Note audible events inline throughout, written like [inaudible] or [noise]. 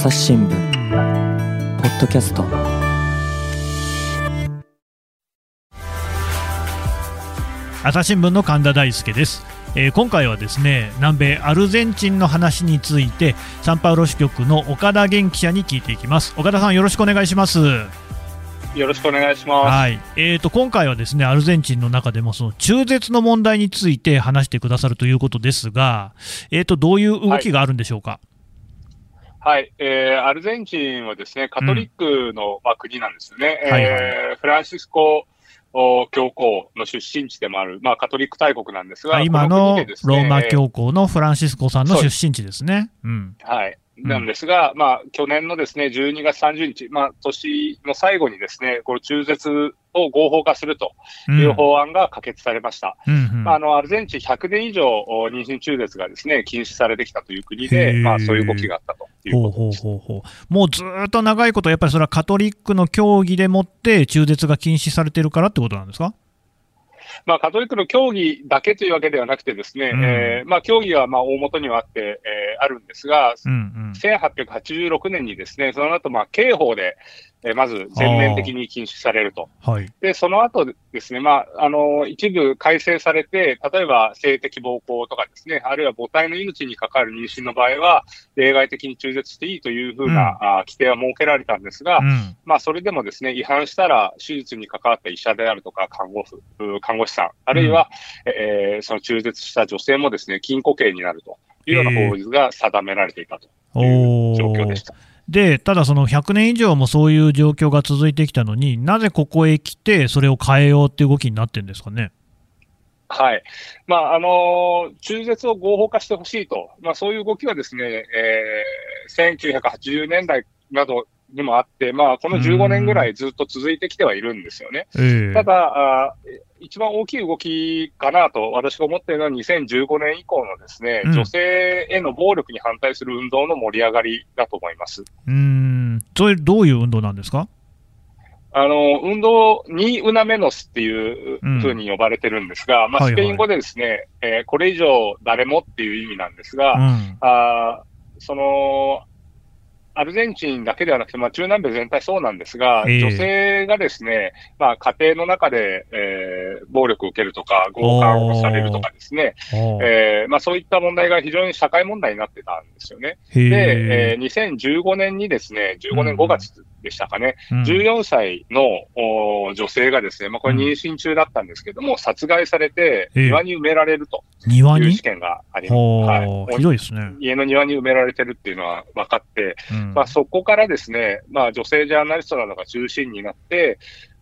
朝日新聞。ポッドキャスト。朝日新聞の神田大輔です、えー今回はですね南米アルゼンチンの話についてサンパウロ支局の岡田元記者に聞いていきます。岡田さんよろしくお願いします。よろしくお願いします。はい、えー、と今回はですねアルゼンチンの中でもその中絶の問題について話してくださるということですが、えー、とどういう動きがあるんでしょうか？はい、えーアルゼンチンはですね、カトリックの、まあ、国なんですよね。はいはいえーフランシスコお教皇の出身地でもある、まあ、カトリック大国なんですが、あ今このねローマ教皇のフランシスコさんの出身地ですね。うんはい。うんなんですが、まあ、去年のですね、12月30日、まあ、年の最後にですね、これ中絶を合法化するとうん。いう法案が可決されました。うんうん。まあ、あの、アルゼンチン100年以上お妊娠中絶がですね、禁止されてきたという国へで、ー。まあ、そういう動きがあったというほうほうことです。ほうほう。もうずーっと長いこと、やっぱりそれはカトリックの教義でもって中絶が禁止されてるからってことなんですか？[laughs] まあ、カトリックの教義だけというわけではなくてですね、うん。えーまあ、教義はまあ大元にはあって、えーあるんですが、うんうん。1886年にですね、その後、まあ、刑法で、えーまず全面的に禁止されると。はい。で、その後ですね、まあ、あの、一部改正されて、例えば性的暴行とかですね、あるいは母体の命に関わる妊娠の場合は、例外的に中絶していいというふうな、あ規定は設けられたんですが、うん。まあ、それでもですね、違反したら、手術に関わった医者であるとか、看護婦、う看護師さん、あるいは、えーその中絶した女性もですね、禁錮刑になるというような法律が定められていたというお状況ーでした。でただ、その100年以上もそういう状況が続いてきたのになぜここへ来て、それを変えようっていう動きになってるんですかね？はい。まあ、あの中絶を合法化してほしいと、まあ、そういう動きはですね、えー1980年代などにもあって、まあ、この15年ぐらいずっと続いてきてはいるんですよね。ええただ、あー一番大きい動きかなと私が思っているのは2015年以降のですね、うん。女性への暴力に反対する運動の盛り上がりだと思います。うーん。それどういう運動なんですか？あの、運動にウナメノスっていううんふうに呼ばれてるんですが、まあ、はいはい。スペイン語でですね、えーこれ以上誰もっていう意味なんですが、うん。あーその、アルゼンチンだけではなくて、まあ、中南米全体そうなんですが、ええ。女性がですね、まあ、家庭の中で、えー暴力を受けるとか、強姦をされるとかですね、えーまあ、そういった問題が非常に社会問題になってたんですよね。へで、ええー2015年にですね、15年5月でしたかね、うん。14歳のお女性がですね、まあ、これ妊娠中だったんですけども、殺害されて、ええ。庭に埋められると。庭に？いう事件があります。ほはい。ーひどいですね。家の庭に埋められてるっていうのは分かって、うん。まあ、そこからですね、まあ、女性ジャーナリストなどが中心になって、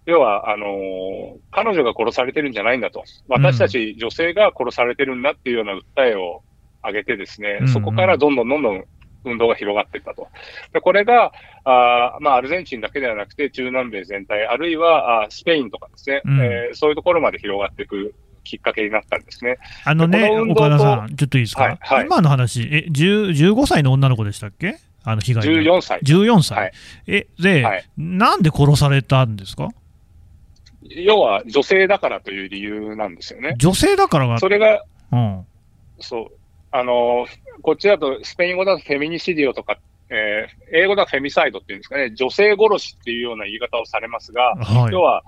要は、あのー彼女が殺されてるんじゃないんだと。私たち女性が殺されてるんだっていうような訴えを上げてですね、うん。そこからどんどんどんどん運動が広がっていったと。でこれが、あーまあ、アルゼンチンだけではなくて、中南米全体、あるいはあースペインとかですね、うん。えーそういうところまで広がっていくきっかけになったんですね。あのね、この岡田さん、ちょっといいですか、はいはい。今の話、え10 15歳の女の子でしたっけ？あの被害の14歳。14歳、はい。えで、はい。なんで殺されたんですか？要は女性だからという理由なんですよね。女性だからが、それが、うん、そう。あの、こっちだと、スペイン語だとフェミニシディオとか、えー英語だとフェミサイドっていうんですかね、女性殺しっていうような言い方をされますが、はい。要は、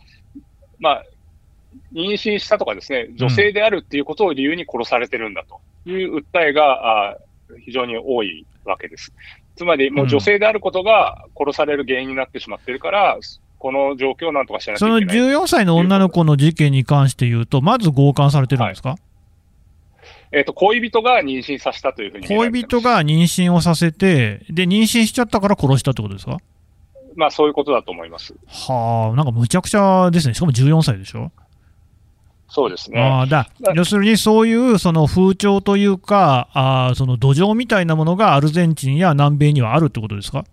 まあ、妊娠したとかですね、女性であるっていうことを理由に殺されてるんだと。いう訴えが、あ非常に多いわけです。つまり、もう女性であることが殺される原因になってしまってるから、この状況をなんとかしなきゃそのいけない。14歳の女の子の事件に関して言うと、まず強姦されてるんですか、えっ、と、恋人が妊娠させたというふうに。恋人が妊娠をさせて、で、妊娠しちゃったから殺したってことですか？まあ、そういうことだと思います。はあ、なんかむちゃくちゃですね、しかも14歳でしょ？そうですね。ああだまあ要するにそういうその風潮というか、あーその土壌みたいなものがアルゼンチンや南米にはあるってことですか？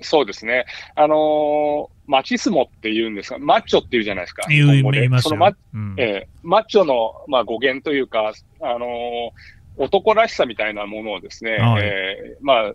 そうですね。あのーマチスモって言うんですが、マッチョって言うじゃないですか。言いますよそのマ,、うんえーマッチョの、まあ、語源というか、あのー男らしさみたいなものをですね、はい。えーまあ、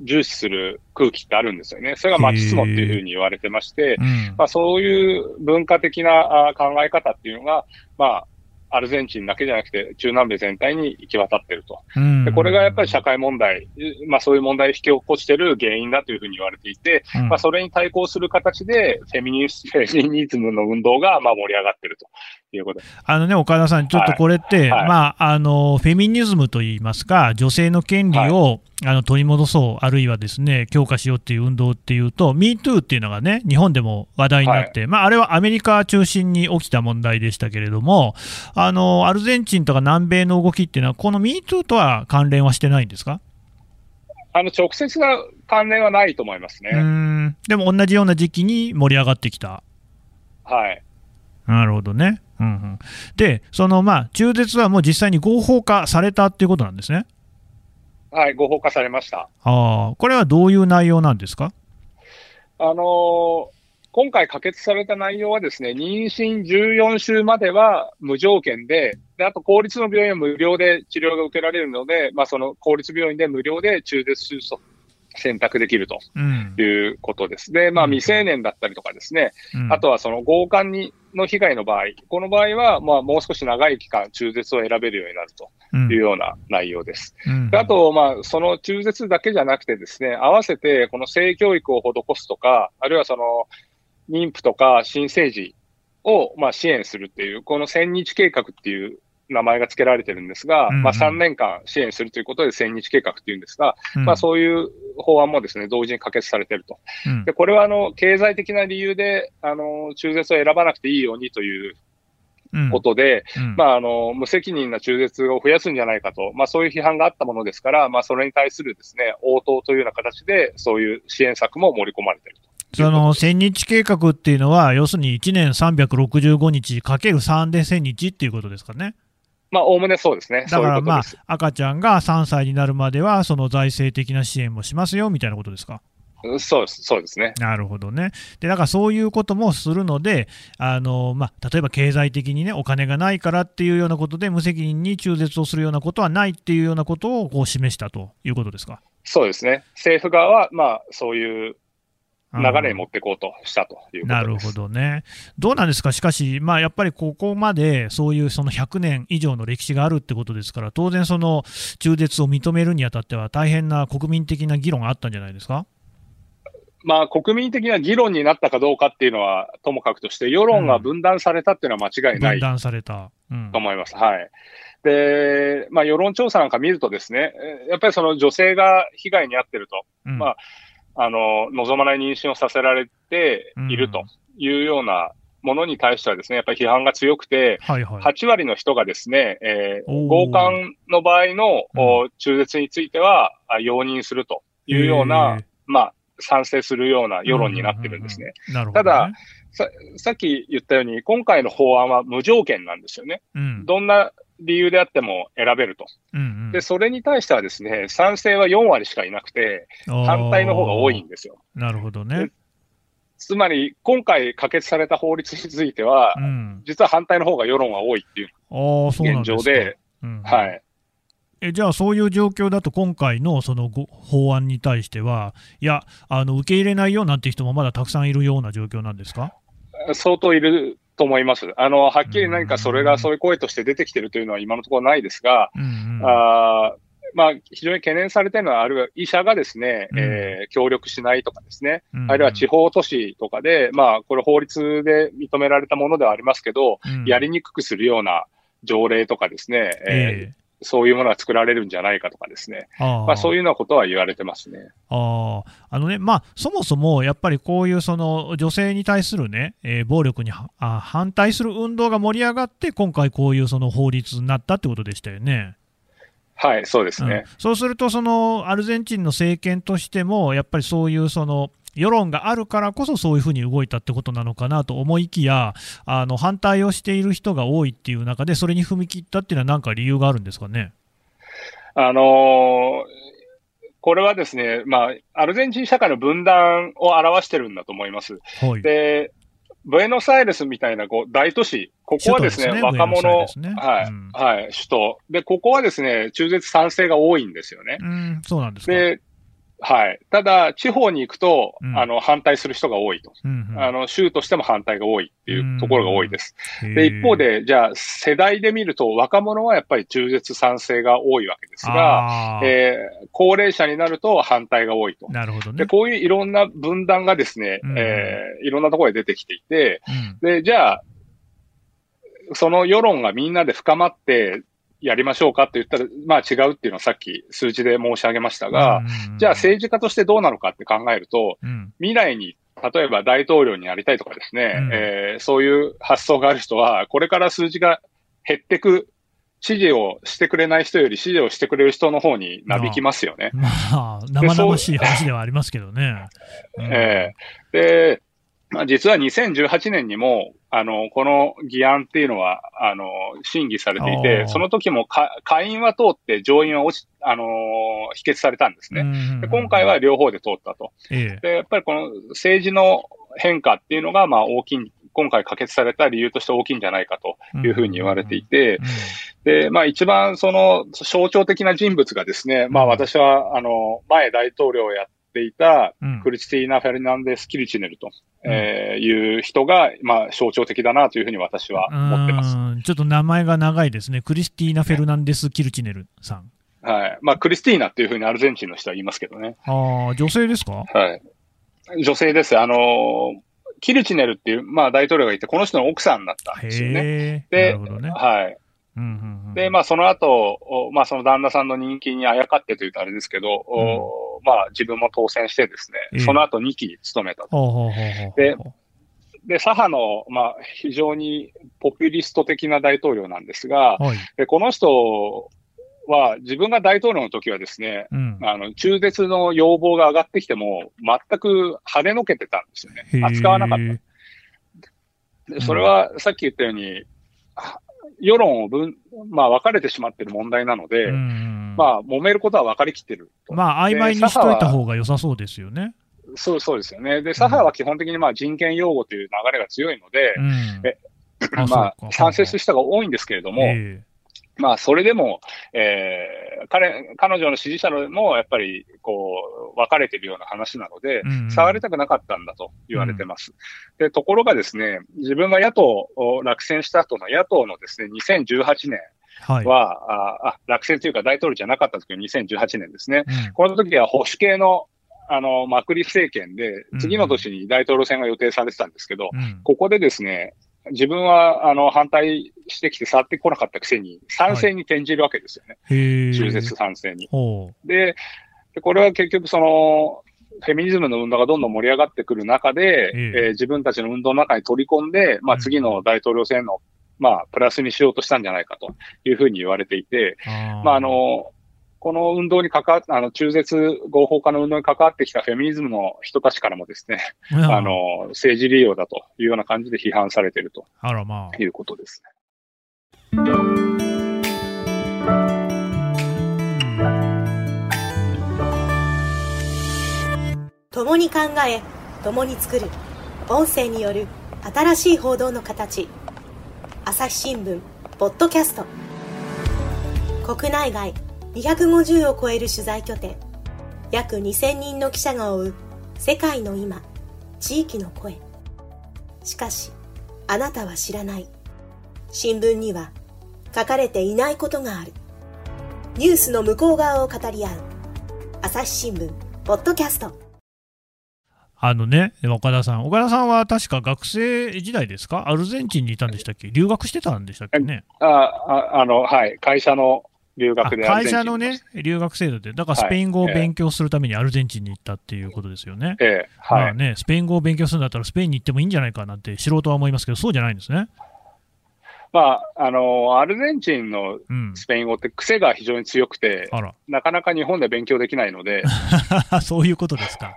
重視する空気ってあるんですよね。それがマチスモっていうふうに言われてまして、うん。まあ、そういう文化的なあ考え方っていうのが、まあ、アルゼンチンだけじゃなくて、中南米全体に行き渡っていると。うん。でこれがやっぱり社会問題、まあそういう問題を引き起こしている原因だというふうに言われていて、うん。まあそれに対抗する形で、フェミニズムの運動がまあ盛り上がっているということ。あのね、岡田さん、ちょっとこれって、はいまあ、あの、フェミニズムといいますか、女性の権利を、あの取り戻そう、あるいはですね、強化しようっていう運動っていうと、MeToo っていうのがね、日本でも話題になって、まあ、あれはアメリカ中心に起きた問題でしたけれども、あの、アルゼンチンとか南米の動きっていうのは、この MeToo とは関連はしてないんですか？あの、直接な関連はないと思いますね。でも同じような時期に盛り上がってきた。はい。なるほどね。うんうん、で、そのまあ中絶はもう実際に合法化されたっていうことなんですね。はい、合法化されました。ああ、これはどういう内容なんですか？あのー今回可決された内容はですね、妊娠14週までは無条件で、で、あと公立の病院は無料で治療が受けられるので、まあその公立病院で無料で中絶手術を選択できるとうん。いうことです。で、まあうん未成年だったりとかですね、うんあとはその強姦にの被害の場合、この場合はまあもう少し長い期間中絶を選べるようになるとうん。いうような内容です。うん。であと、まあ、その中絶だけじゃなくてですね、合わせてこの性教育を施すとか、あるいはその妊婦とか新生児をまあ支援するっていう、この千日計画っていう名前が付けられてるんですが、うんうん。まあ3年間支援するということで千日計画っていうんですが、うん。まあそういう法案もですね、同時に可決されていると。うんで、これはあの、経済的な理由で、あの、中絶を選ばなくていいようにといううんことで、うんまあ、あの、無責任な中絶を増やすんじゃないかと、まあ、そういう批判があったものですから、まあ、それに対するですね、応答というような形で、そういう支援策も盛り込まれていると。その1000日計画っていうのは、要するに1年365日かける3で1000日っていうことですかね。まあ、おおむねそうですね。だからまあ赤ちゃんが3歳になるまでは、その財政的な支援もしますよみたいなことですか？そうです、そうですね。なるほどね。で、だからそういうこともするので、あのまあ、例えば経済的にね、お金がないからっていうようなことで、無責任に中絶をするようなことはないっていうようなことをこう示したということですか？そうですね。政府側は、まあ、そういう流れに持っていこうとしたという。なるほどね。どうなんですか、しかし、まあ、やっぱりここまでそういうその100年以上の歴史があるってことですから、当然、その中絶を認めるにあたっては、大変な国民的な議論があったんじゃないですか？まあ、国民的な議論になったかどうかっていうのは、ともかくとして、世論が分断されたっていうのは間違いない分断された。うんと思います。はい。で、まあ、世論調査なんか見るとですね、えやっぱりその女性が被害に遭ってると、うんまああの、望まない妊娠をさせられているというようなものに対してはですね、やっぱり批判が強くて、はいはい。8割の人がですね、えー強姦の場合の、お中絶についてはあ容認するというような、まあ、賛成するような世論になってるんですね。うんうんうんうん。なるほど、ね。ささっき言ったように、今回の法案は無条件なんですよね。うんどんな理由であっても選べると。うんうんで、それに対してはですね、賛成は4割しかいなくて、反対の方が多いんですよ。なるほどね。つまり、今回可決された法律についてはう、ん、実は反対の方が世論は多いっていう現。状で、うんはい。えじゃあ、そういう状況だと、今回のそのご法案に対しては、いやあの、受け入れないよなんて人もまだたくさんいるような状況なんですか？相当いると思います。あの、はっきり何かそれがそういう声として出てきてるというのは今のところないですが、うんうん。あーまあ、非常に懸念されているのは、あるいは医者がですね、うん。えー協力しないとかですね、うん。あるいは地方都市とかで、まあ、これ法律で認められたものではありますけど、うん。やりにくくするような条例とかですね、えーえそういうものが作られるんじゃないかとかですね、えああまあ、そういうようなことは言われてますね。あああのね、まあ、そもそもやっぱりこういうその女性に対する、ねえー暴力にはあ反対する運動が盛り上がって、今回、こういうその法律になったってことでしたよね。はい、そうですね。うんそうすると、そのアルゼンチンの政権としても、やっぱりそういうその世論があるからこそ、そういうふうに動いたってことなのかなと思いきや、あの反対をしている人が多いっていう中で、それに踏み切ったっていうのは、なんか理由があるんですかね？あのーこれはですね、まあ、アルゼンチン社会の分断を表してるんだと思います。はい、で、ブエノスアイレスみたいなこう大都市、ここはですね、すね若者、ねはい、うんはい、首都。で、ここはですね、中絶賛成が多いんですよね。うん、そうなんですか。で、はい。ただ、地方に行くと、うんあの、反対する人が多いと。うんうんあの、州としても反対が多いっていうところが多いです。へーで、一方で、じゃあ、世代で見ると、若者はやっぱり中絶賛成が多いわけですが、えー高齢者になると反対が多いと。なるほどねで、。こういういろんな分断がですね、うんえーいろんなところで出てきていて、うんで、じゃあ、その世論がみんなで深まってやりましょうかって言ったら、まあ違うっていうのをさっき数字で申し上げましたが、うんじゃあ政治家としてどうなのかって考えると、うん。未来に例えば大統領になりたいとかですね、うん。えーそういう発想がある人は、これから数字が減ってく、支持をしてくれない人より支持をしてくれる人の方になびきますよね。まあ、生々しい話ではありますけどね。うん。ええで、まあ、実は2018年にも、あの、この議案っていうのは、あの、審議されていて、その時もか下院は通って上院は落ち、あの、否決されたんですね。うんで今回は両方で通ったと。ええ。で、やっぱりこの政治の変化っていうのが、まあ大きい、今回可決された理由として大きいんじゃないかというふうに言われていて、で、まあ一番その象徴的な人物がですね、まあ私は、あの、前大統領をやっていたうん。クリスティーナ・フェルナンデス・キルチネルと、うんえーいう人が、まあ象徴的だなというふうに私は思ってます。うんちょっと名前が長いですね。クリスティーナ・フェルナンデス・キルチネルさん。はい。まあクリスティーナっていうふうにアルゼンチンの人は言いますけどね。ああ、女性ですか？はい。女性です。あの、キルチネルっていう、まあ大統領がいて、この人の奥さんだったんですよね。へえ。でなるほどね。はい。うんうんうんで、まあ、その後、おまあ、その旦那さんの人気にあやかってというとあれですけど、おまあ、自分も当選してですええね、その後2期務めたと。でで、左派の、まあ、非常にポピュリスト的な大統領なんですが、はい。でこの人は自分が大統領の時はですね、うん。あの、中絶の要望が上がってきても、全く跳ねのけてたんですよね。扱わなかった。それはさっき言ったように、は世論を分、まあ分かれてしまっている問題なので、まあ揉めることは分かりきってると。まあ、曖昧にしといた方が良さそうですよね。そうそうですよね。で、左派は基本的にまあ人権擁護という流れが強いのでう、ん。まあ賛成する人が多いんですけれども、えまあそれでも、えー彼、彼女の支持者のもやっぱりこう分かれているような話なので、うん触りたくなかったんだと言われてます。で、ところがですね、自分が野党を落選した後の野党のですね、2018年はい。は、ああ落選というか大統領じゃなかった時の2018年ですね。うんこの時は保守系の、あの、マクリ政権でうん、次の年に大統領選が予定されてたんですけど、うんここでですね、自分は、あの、反対してきて触ってこなかったくせに、賛成に転じるわけですよね。へえ。中絶賛成に。ほで、でこれは結局その、フェミニズムの運動がどんどん盛り上がってくる中で、えええー自分たちの運動の中に取り込んで、まあうん次の大統領選の、まあ、プラスにしようとしたんじゃないかというふうに言われていて、う。あーまあ、あ、の、この運動に関わっあの、中絶合法化の運動に関わってきたフェミニズムの人たちからもですね、あの、政治利用だというような感じで批判されていると。いうことですね。共に考え共に作る。音声による新しい報道の形。朝日新聞ポッドキャスト。国内外250を超える取材拠点。約2000人の記者が追う世界の今地域の声。しかしあなたは知らない。新聞には書かれていないことがある。ニュースの向こう側を語り合う朝日新聞ポッドキャスト。あのね、岡田さん、岡田さんは確か学生時代ですか、アルゼンチンにいたんでしたっけ、留学してたんでしたっけね？あ、ああの、はい、会社の留あ学で会社のね、留学制度で、だからスペイン語を勉強するためにアルゼンチンに行ったっていうことですよね。ええ、はい。まあね、スペイン語を勉強するんだったら、スペインに行ってもいいんじゃないかなって素人は思いますけど、そうじゃないんですね。まあ、あの、アルゼンチンのうん。スペイン語って癖が非常に強くて、あら、なかなか日本で勉強できないので、[laughs] そういうことですか。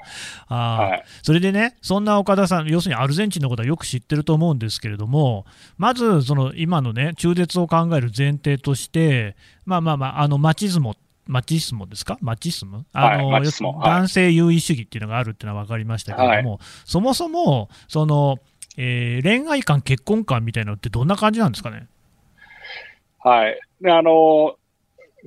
あー。はい。それでね、そんな岡田さん、要するにアルゼンチンのことはよく知ってると思うんですけれども、まず、その今のね、中絶を考える前提として、まあまあまあ、あのマチズモ、マチスモですか、マチスム？あの、男性優位主義っていうのがあるっていうのは分かりましたけれども、そもそも、その、えー恋愛観、結婚観みたいなのってどんな感じなんですかね？はい。で、あの、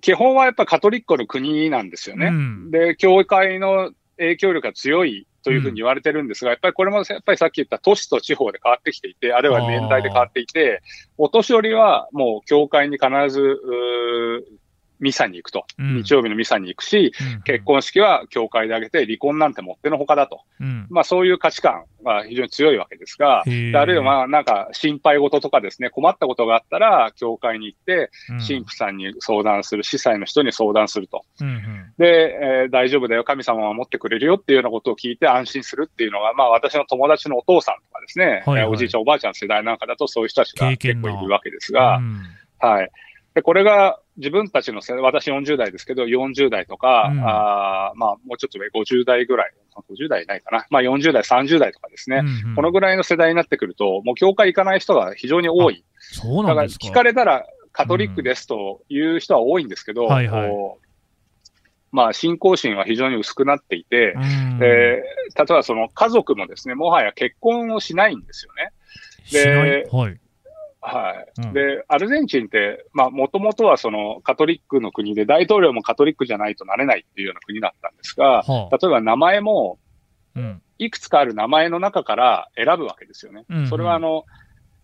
基本はやっぱカトリックの国なんですよね。うんで、教会の影響力が強いというふうに言われてるんですが、やっぱりこれもやっぱりさっき言った都市と地方で変わってきていて、あるいは年代で変わっていて、お年寄りはもう教会に必ず、ミサに行くと。うん。日曜日のミサに行くし、うん。結婚式は教会で挙げて離婚なんてもってのほかだと。うん。まあそういう価値観が非常に強いわけですが、あるいはまあなんか心配事とかですね、困ったことがあったら、教会に行って、うん。神父さんに相談する、司祭の人に相談すると。で、えー大丈夫だよ、神様は守ってくれるよっていうようなことを聞いて安心するっていうのが、まあ私の友達のお父さんとかですね、はいはい。えーおじいちゃんおばあちゃん世代なんかだとそういう人たちが結構いるわけですが、うん。はい。で、これが自分たちの世代、私40代ですけど、40代とか、うんあーまあもうちょっと上、50代ぐらい、50代ないかな、まあ40代、30代とかですね、うんうんこのぐらいの世代になってくると、もう教会行かない人が非常に多い。そうだからなんですか。聞かれたらカトリックですという人は多いんですけど、はいはいこうまあ信仰心は非常に薄くなっていて、うんで例えばその家族もですね、もはや結婚をしないんですよね。しない？ではい。はい。うんで、アルゼンチンって、まあ、もともとはそのカトリックの国で、大統領もカトリックじゃないとなれないっていうような国だったんですが、はあ例えば名前も、うんいくつかある名前の中から選ぶわけですよね。うんうんそれはあの、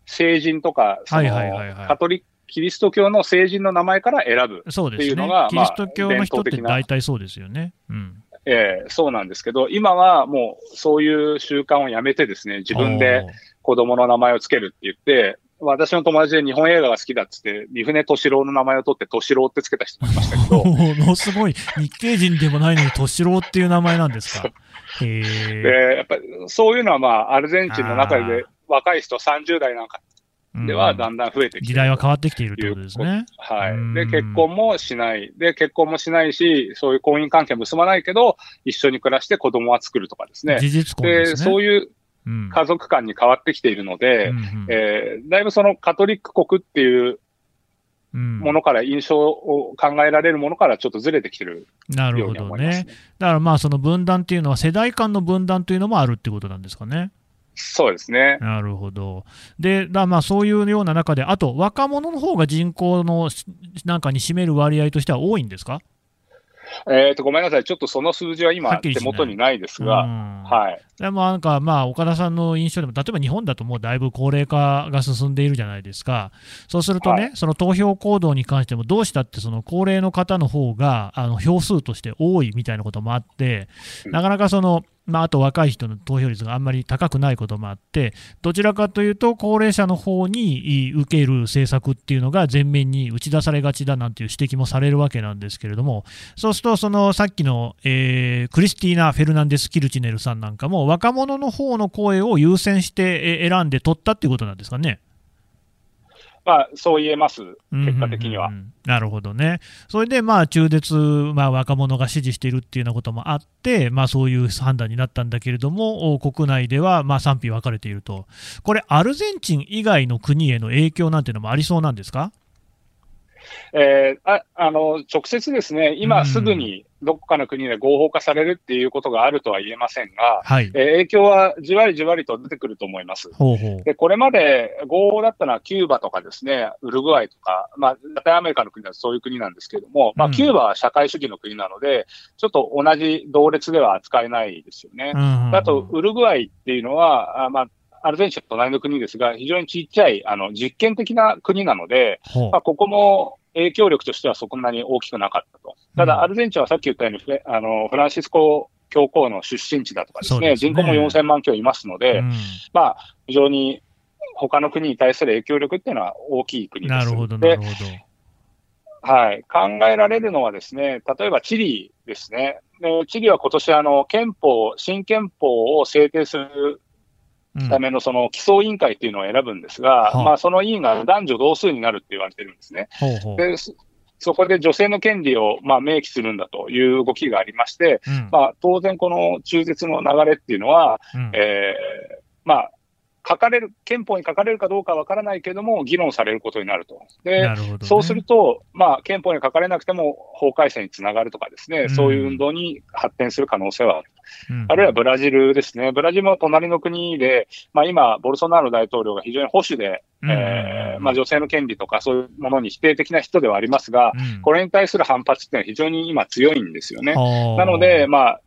聖人とか、そカトリック、キリスト教の聖人の名前から選ぶ。っていうのが。キリスト教の人って大体そうですよね。うん。えーそうなんですけど、今はもうそういう習慣をやめてですね、自分で子供の名前をつけるって言って、私の友達で日本映画が好きだっつって、三船敏郎の名前を取って敏郎ってつけた人もいましたけど、[laughs] ものすごい、日系人でもないのに、敏郎っていう名前なんですか？へえ。で、やっぱりそういうのはまあ、アルゼンチンの中で若い人30代なんかではだんだん増えてきてる時代は変わってきているってことですね。はい。うんで、結婚もしない。で、結婚もしないし、そういう婚姻関係結ばないけど、一緒に暮らして子供は作るとかですね。事実婚で、ですね。そういううん家族間に変わってきているので、うんうんえーだいぶそのカトリック国っていううんものから、印象を考えられるものからちょっとずれてきてるなるほどように思いますねね。。だからまあ、その分断っていうのは、世代間の分断というのもあるってことなんですかね。そうですね。なるほど。で、だまあそういうような中で、あと若者の方が人口のしなんかに占める割合としては多いんですか？えっ、と、ごめんなさい。ちょっとその数字はは今手元にないですうが、ん。はい。でもなんか、まあ、岡田さんの印象でも、例えば日本だともうだいぶ高齢化が進んでいるじゃないですか、そうするとね、はい。その投票行動に関しても、どうしたってその高齢の方の方があの票数として多いみたいなこともあって、うん。なかなかその、まあ、あと若い人の投票率があんまり高くないこともあって、どちらかというと、高齢者の方に受ける政策っていうのが前面に打ち出されがちだなんていう指摘もされるわけなんですけれども、そうすると、そのさっきの、えークリスティーナ・フェルナンデス・キルチネルさんなんかも、若者の方の声を優先して選んで取ったっていうことなんですかね。まあ、そう言えます。結果的にはうん。うんうんなるほどね。それで、まあ、中絶、まあ、若者が支持しているっていうようなこともあって、まあ、そういう判断になったんだけれども、お国内では、まあ、賛否分かれていると。これ、アルゼンチン以外の国への影響なんていうのもありそうなんですか？えーああの直接ですね、うん今すぐにどこかの国で合法化されるっていうことがあるとは言えませんが、はい。えー影響はじわりじわりと出てくると思います。ほうほう。で、これまで合法だったのはキューバとかですね、ウルグアイとか、まあ、ラテンアメリカの国だとそういう国なんですけれども、まあ、うんキューバは社会主義の国なので、ちょっと同じ同列では扱えないですよね。うんうんうんあと、ウルグアイっていうのは、あまあ、アルゼンチンの隣の国ですが、非常にちっちゃい、あの、実験的な国なので、まあ、ここも影響力としてはそんなに大きくなかったと。たうんだ、アルゼンチンはさっき言ったように、あの、フランシスコ教皇の出身地だとかですね、ね人口も4000万強いますので、うんまあ、非常に他の国に対する影響力っていうのは大きい国です。なるほど、なるで、ほど。はい。考えられるのはですね、例えばチリですね。でチリは今年あの、憲法、新憲法を制定するうんためのその基礎委員会っていうのを選ぶんですが、はあまあその委員が男女同数になるって言われてるんですね。ほうほう。で、そそこで女性の権利をまあ明記するんだという動きがありまして、うんまあ当然この中絶の流れっていうのは、うんえーまあ、書かれる、憲法に書かれるかどうかわからないけれども、議論されることになると。で、ねそうすると、まあ、憲法に書かれなくても法改正につながるとかですね、うんそういう運動に発展する可能性はある。うんあるいはブラジルですね。ブラジルも隣の国で、まあ今、ボルソナロ大統領が非常に保守で、うんえーまあ女性の権利とかそういうものに否定的な人ではありますが、うんこれに対する反発っていうのは非常に今強いんですよね。なので、まあ、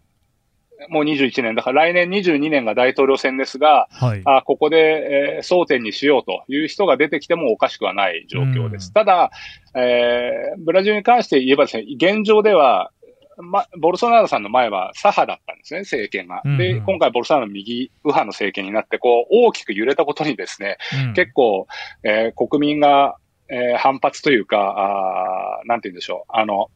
もう21年、だから来年22年が大統領選ですが、はい。あここで、えー争点にしようという人が出てきてもおかしくはない状況です。うんただ、えーブラジルに関して言えばですね、現状では、ま、ボルソナロさんの前は左派だったんですね、政権が。うんうんで、今回ボルソナロの右右派の政権になって、こう、大きく揺れたことにですね、うん結構、えー国民が、えー反発というか、あーなんて言うんでしょう、あの、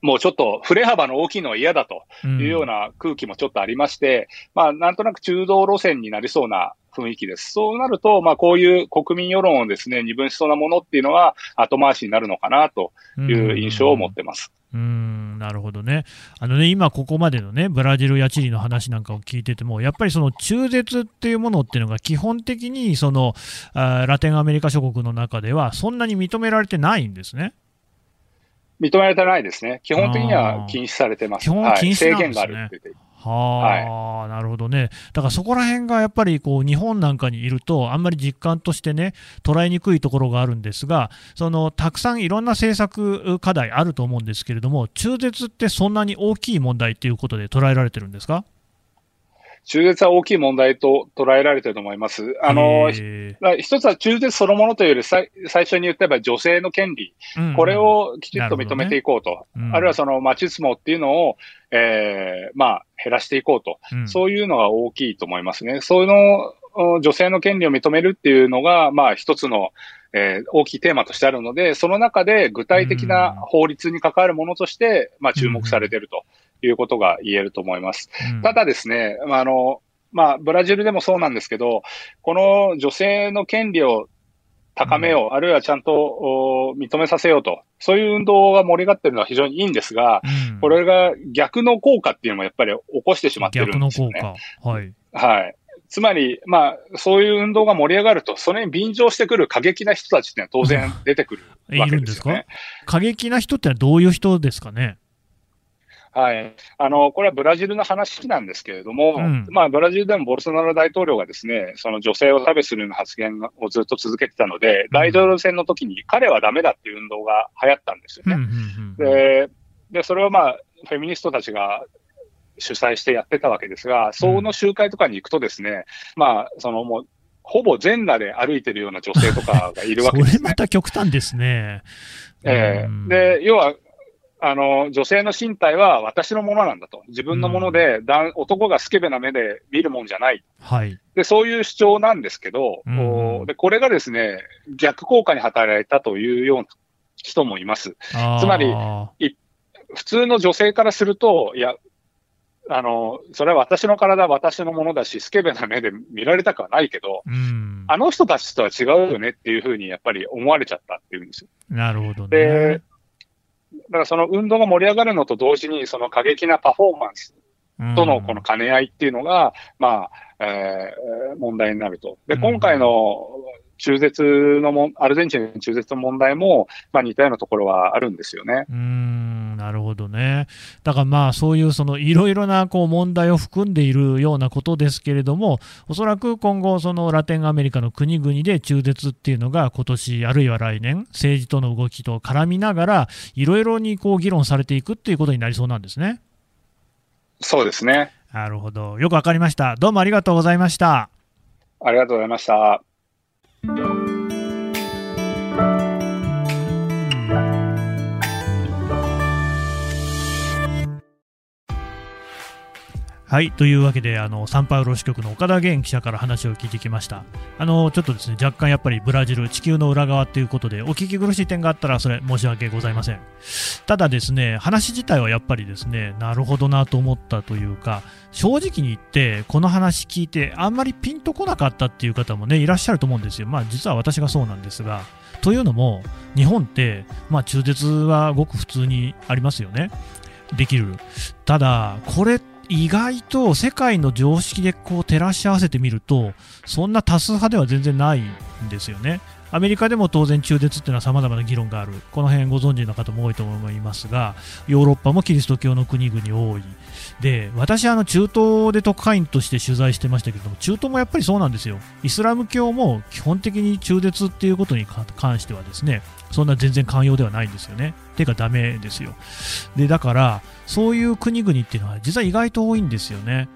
もうちょっと振れ幅の大きいのは嫌だというような空気もちょっとありまして、まあ、なんとなく中道路線になりそうな雰囲気です。そうなると、まあ、こういう国民世論をですね、二分しそうなものっていうのは後回しになるのかなという印象を持ってます。うーんなるほどねあのね今、ここまでのねブラジルやチリの話なんかを聞いてても、やっぱりその中絶っていうものっていうのが、基本的にそのあーラテンアメリカ諸国の中では、そんなに認められてないんですね。認められてないですね。基本的には禁止されてます。基本はい禁止なんですね制限があるって言って。はあ、なるほどね。だからそこら辺がやっぱりこう日本なんかにいると、あんまり実感としてね、捉えにくいところがあるんですが、そのたくさんいろんな政策課題あると思うんですけれども、中絶ってそんなに大きい問題ということで捉えられてるんですか？中絶は大きい問題と捉えられてると思います。あの、一つは中絶そのものというより最最初に言ったば女性の権利、ーうんこれをきちっと認めていこうと。うんあるいはそのマチスモっていうのを、えーまあ減らしていこうと。うんそういうのが大きいと思いますね。そういうのを、女性の権利を認めるっていうのが、まあ一つの、えー大きいテーマとしてあるので、その中で具体的な法律に関わるものとして、まあ注目されているということが言えると思います。うんただですね、まああの、まあ、ブラジルでもそうなんですけど、この女性の権利を高めよう、あるいはちゃんとお認めさせようと、そういう運動が盛り上がってるのは非常にいいんですが、うんこれが逆の効果っていうのもやっぱり起こしてしまってる逆の効んですよね。果。はい。はい。つまり、まあ、そういう運動が盛り上がると、それに便乗してくる過激な人たちっていうのは当然出てくるいわけ [laughs] るんですよね。過激な人ってのはどういう人ですかね？はい。あの、これはブラジルの話なんですけれども、うんまあ、ブラジルでもボルソナロ大統領がですね、その女性を差別するような発言をずっと続けてたので、大統領選の時に彼はダメだっていう運動が流行ったんですようんうね。んうんで、で、それをまあ、フェミニストたちが主催してやってたわけですが、その集会とかに行くとですね、まあ、そのもう、ほぼ全裸で歩いてるような女性とかがいるわけですね [laughs] それま。た極端ですね。えうんえで、要は、あの、女性の身体は私のものなんだと。自分のもので、だ男がスケベな目で見るもんじゃない。はい。で、そういう主張なんですけど、うんおで、これがですね、逆効果に働いたというような人もいます。つまりあ普通の女性からすると、いや、あの、それは私の体は私のものだし、スケベな目で見られたくはないけど、ーうん。あの人たちとは違うよねっていうふうにやっぱり思われちゃったっていうんですよ。なるほどでね。だからその運動が盛り上がるのと同時に、その過激なパフォーマンスとのこの兼ね合いっていうのが、まあ、えー問題になると。で、うん今回の中絶のもん、アルゼンチンの中絶の問題も、まあ似たようなところはあるんですよね。うーんなるほどね。だからまあそういうそのいろいろなこう問題を含んでいるようなことですけれども、おそらく今後、そのラテンアメリカの国々で中絶っていうのが今年あるいは来年、政治との動きと絡みながら、いろいろにこう議論されていくっていうことになりそうなんですね。そうですね。なるほど。よくわかりました。どうもありがとうございました。ありがとうございました。Thank you. はい、というわけで、あのサンパウロ支局の岡田源記者から話を聞いてきました。あのちょっとですね、若干やっぱりブラジル、地球の裏側ということで、お聞き苦しい点があったら、それ申し訳ございません。ただですね、話自体はやっぱりですね、なるほどなと思ったというか、正直に言って、この話聞いて、あんまりピンとこなかったっていう方もね、いらっしゃると思うんですよ。まあ、実は私がそうなんですが。というのも、日本って、まあ、中絶はごく普通にありますよね。できる。ただ、これっ意外と世界の常識でこう照らし合わせてみると、そんな多数派では全然ないんですよね。アメリカでも当然中絶っていうのはさまざまな議論がある、この辺ご存知の方も多いと思いますが、ヨーロッパもキリスト教の国々多い、で私はあの中東で特派員として取材してましたけども、中東もやっぱりそうなんですよ、イスラム教も基本的に中絶っていうことに関しては、ですねそんな全然寛容ではないんですよね。てか、ダメですよ。でだから、そういう国々っていうのは、実は意外と多いんですよね。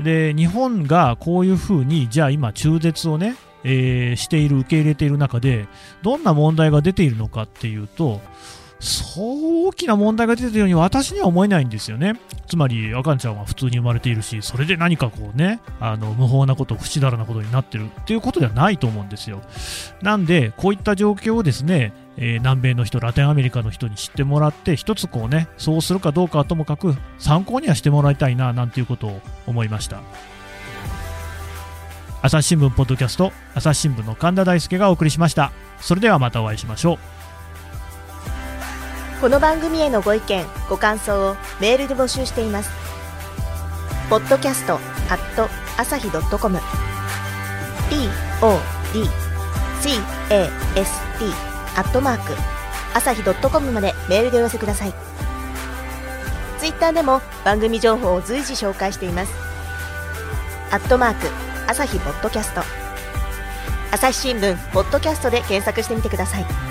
で日本がこういうふうに、じゃあ今、中絶をね、えー、している、受け入れている中で、どんな問題が出ているのかっていうと、そう大きな問題が出ているように私には思えないんですよね。つまり、赤ちゃんは普通に生まれているし、それで何かこうね、あの無法なこと、不死だらなことになってるっていうことではないと思うんですよ。なんで、こういった状況をですね、えー、南米の人、ラテンアメリカの人に知ってもらって、一つこうね、そうするかどうかはともかく参考にはしてもらいたいな、なんていうことを思いました。朝日新聞ポッドキャスト朝日新聞の神田大輔がお送りしましたそれではまたお会いしましょうこの番組へのご意見ご感想をメールで募集しています。ポッドキャストアット朝日ドットコム。podcast アットマーク朝日ドットコムまでメールでお寄せください。ツイッターでも番組情報を随時紹介しています。アットマーク朝日ポッドキャスト。朝日新聞ポッドキャストで検索してみてください。